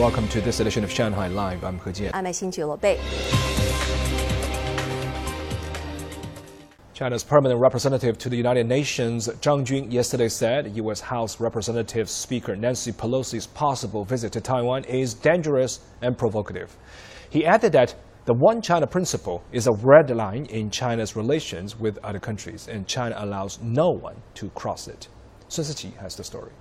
Welcome to this edition of Shanghai Live. I'm He Jian. I'm Xinju Lobei. China's permanent representative to the United Nations, Zhang Jun, yesterday said U.S. House Representative Speaker Nancy Pelosi's possible visit to Taiwan is dangerous and provocative. He added that the One China principle is a red line in China's relations with other countries, and China allows no one to cross it. Sun Siqi has the story.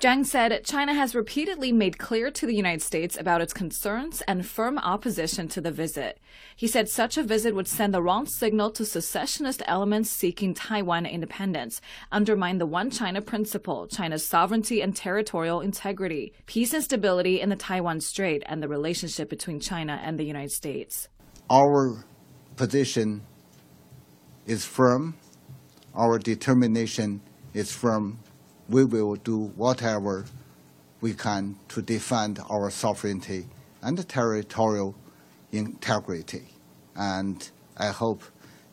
Zhang said China has repeatedly made clear to the United States about its concerns and firm opposition to the visit. He said such a visit would send the wrong signal to secessionist elements seeking Taiwan independence, undermine the One China principle, China's sovereignty and territorial integrity, peace and stability in the Taiwan Strait, and the relationship between China and the United States. Our position is firm. Our determination is firm we will do whatever we can to defend our sovereignty and territorial integrity. And I hope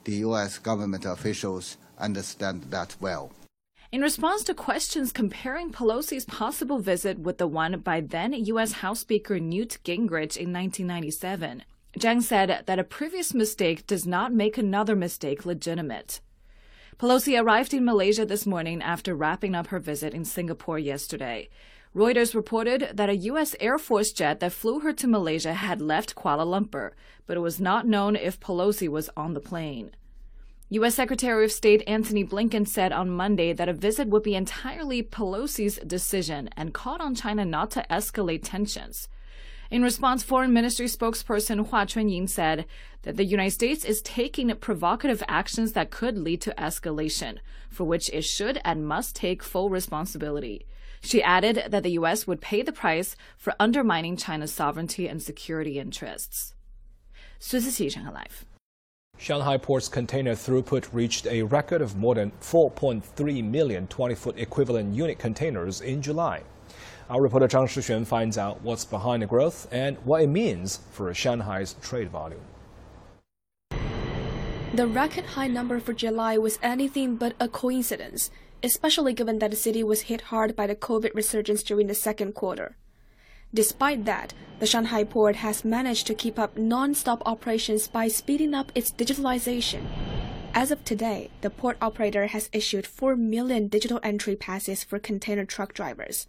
the U.S. government officials understand that well. In response to questions comparing Pelosi's possible visit with the one by then U.S. House Speaker Newt Gingrich in 1997, Zhang said that a previous mistake does not make another mistake legitimate. Pelosi arrived in Malaysia this morning after wrapping up her visit in Singapore yesterday. Reuters reported that a U.S. Air Force jet that flew her to Malaysia had left Kuala Lumpur, but it was not known if Pelosi was on the plane. U.S. Secretary of State Antony Blinken said on Monday that a visit would be entirely Pelosi's decision and called on China not to escalate tensions. In response, Foreign Ministry spokesperson Hua Chunying said that the United States is taking provocative actions that could lead to escalation, for which it should and must take full responsibility. She added that the U.S. would pay the price for undermining China's sovereignty and security interests. Shanghai Live. Shanghai Port's container throughput reached a record of more than 4.3 million 20 foot equivalent unit containers in July. Our reporter Zhang Shixuan finds out what's behind the growth and what it means for Shanghai's trade volume. The record high number for July was anything but a coincidence, especially given that the city was hit hard by the COVID resurgence during the second quarter. Despite that, the Shanghai port has managed to keep up non-stop operations by speeding up its digitalization. As of today, the port operator has issued 4 million digital entry passes for container truck drivers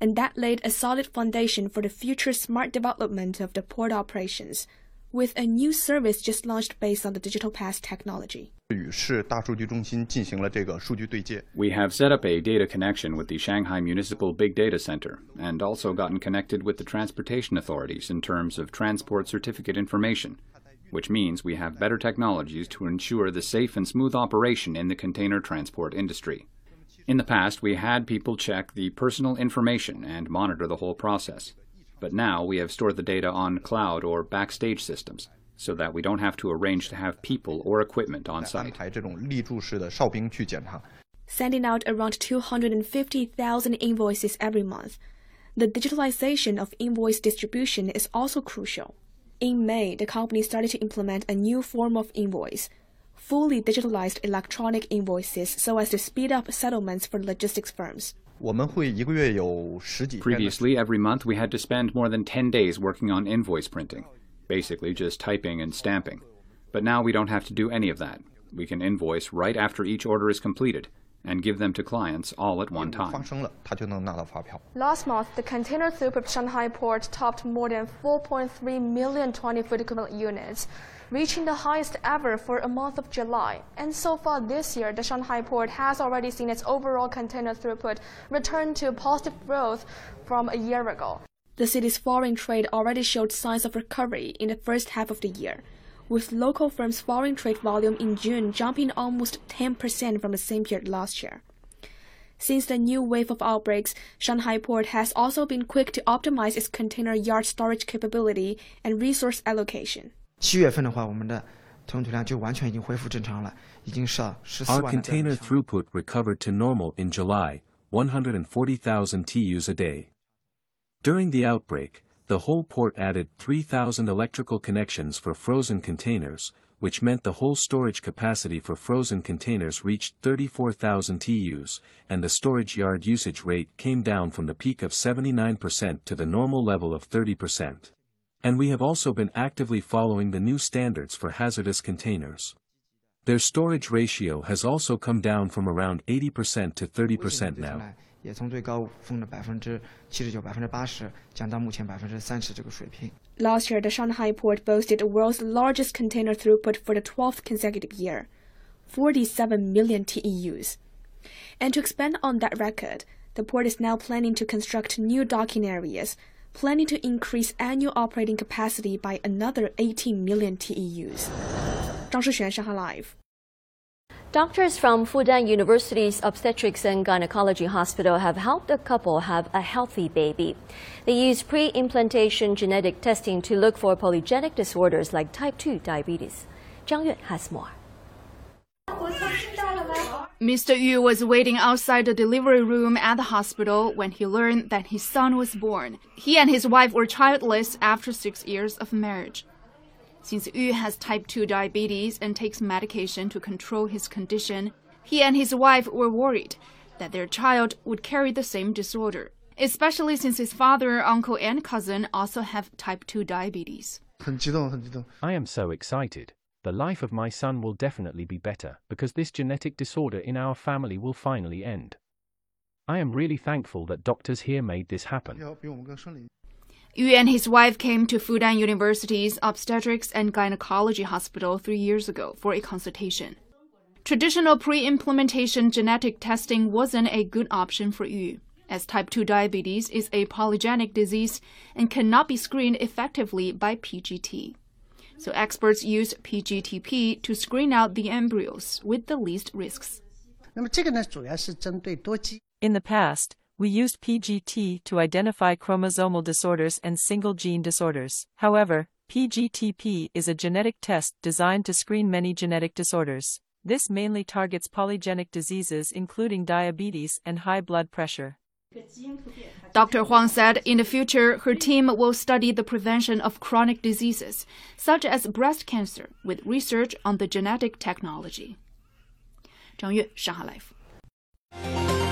and that laid a solid foundation for the future smart development of the port operations, with a new service just launched based on the digital pass technology. We have set up a data connection with the Shanghai Municipal Big Data Center and also gotten connected with the transportation authorities in terms of transport certificate information, which means we have better technologies to ensure the safe and smooth operation in the container transport industry. In the past, we had people check the personal information and monitor the whole process. But now we have stored the data on cloud or backstage systems so that we don't have to arrange to have people or equipment on site. Sending out around 250,000 invoices every month, the digitalization of invoice distribution is also crucial. In May, the company started to implement a new form of invoice fully digitalized electronic invoices so as to speed up settlements for logistics firms. Previously, every month we had to spend more than 10 days working on invoice printing, basically just typing and stamping. But now we don't have to do any of that. We can invoice right after each order is completed and give them to clients all at one time. Last month, the container throughput of Shanghai port topped more than 4.3 million 20-foot equivalent units, reaching the highest ever for a month of July. And so far this year, the Shanghai port has already seen its overall container throughput return to positive growth from a year ago. The city's foreign trade already showed signs of recovery in the first half of the year with local firms' foreign trade volume in June jumping almost 10% from the same period last year. Since the new wave of outbreaks, Shanghai Port has also been quick to optimize its container yard storage capability and resource allocation. our container throughput recovered to normal in July, 140,000 TEUs a day. During the outbreak, the whole port added 3,000 electrical connections for frozen containers, which meant the whole storage capacity for frozen containers reached 34,000 TEUs, and the storage yard usage rate came down from the peak of 79% to the normal level of 30%. And we have also been actively following the new standards for hazardous containers. Their storage ratio has also come down from around 80% to 30% now. 也从最高峰的百分之七十九、百分之八十降到目前百分之三十这个水平。Last year, the Shanghai port boasted the world's largest container throughput for the 12th consecutive year, 47 million TEUs. And to expand on that record, the port is now planning to construct new docking areas, planning to increase annual operating capacity by another 18 million TEUs. 张世璇，上海 Live。 Doctors from Fudan University's Obstetrics and Gynecology Hospital have helped a couple have a healthy baby. They used pre-implantation genetic testing to look for polygenic disorders like type 2 diabetes. Zhang Yue has more. Mr. Yu was waiting outside the delivery room at the hospital when he learned that his son was born. He and his wife were childless after six years of marriage. Since Yu has type 2 diabetes and takes medication to control his condition, he and his wife were worried that their child would carry the same disorder, especially since his father, uncle, and cousin also have type 2 diabetes. I am so excited. The life of my son will definitely be better because this genetic disorder in our family will finally end. I am really thankful that doctors here made this happen. Yu and his wife came to Fudan University's Obstetrics and Gynecology Hospital three years ago for a consultation. Traditional pre-implantation genetic testing wasn't a good option for Yu, as type 2 diabetes is a polygenic disease and cannot be screened effectively by PGT. So experts used PGTP to screen out the embryos with the least risks. In the past, we used PGT to identify chromosomal disorders and single gene disorders. However, PGTP is a genetic test designed to screen many genetic disorders. This mainly targets polygenic diseases including diabetes and high blood pressure. Dr. Huang said in the future, her team will study the prevention of chronic diseases, such as breast cancer, with research on the genetic technology. 张悦，上海 Live。